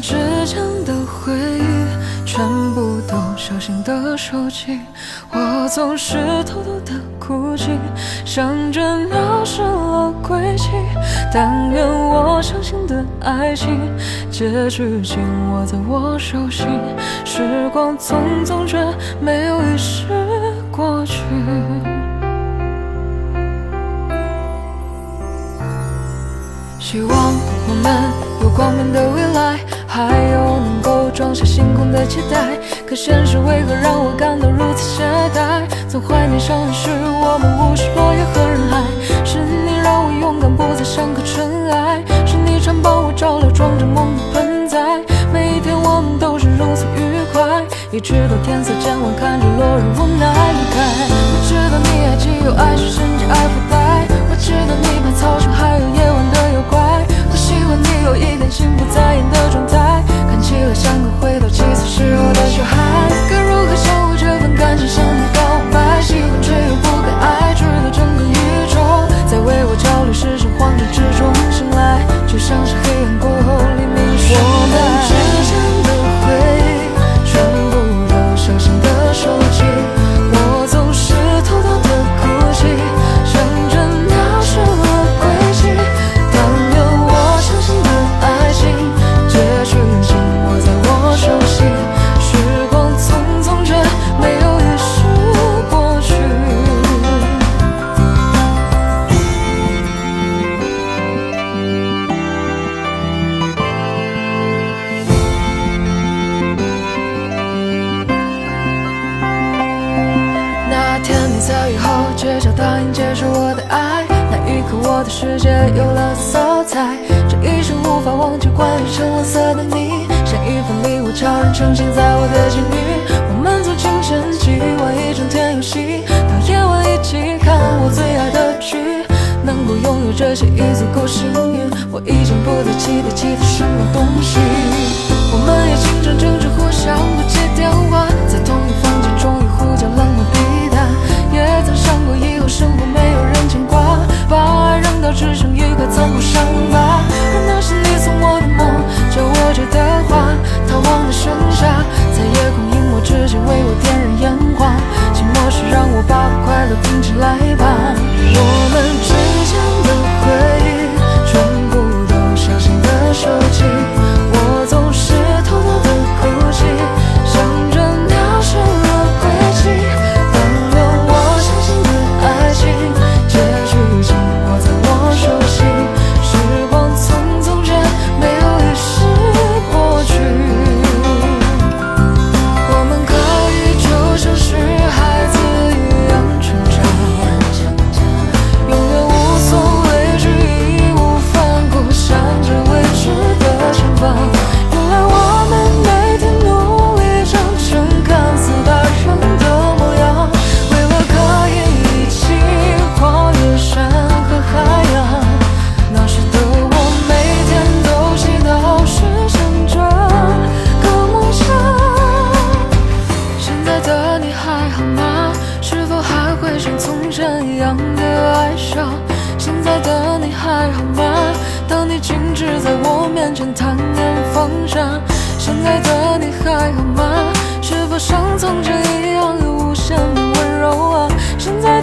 之间的回忆，全部都小心的收起。我总是偷偷的哭泣，像着鸟失了归期。但愿我相信的爱情，结局紧握在我手心。时光匆匆，却没有遗失。期待。可现实为何让我感到如此懈怠？总怀念少年时我们无视落叶和人海。是你让我勇敢，不再像颗尘埃。是你常帮我照料装着梦的盆栽。每一天我们都是如此愉快，一直到天色渐晚，看我的世界有了色彩。这一生无法忘记关于橙黄色的你，像一份礼物悄然呈现在我的监狱。我们从清晨起，玩一整天游戏，到夜晚一起看我最爱的剧。能够拥有这些已足够幸运，我已经不再期待其他什么东西。我们也经常争执，互相不接电话，停止在我面前坦论放下。现在的你还好吗？是否像从前一样有无限的温柔啊？现在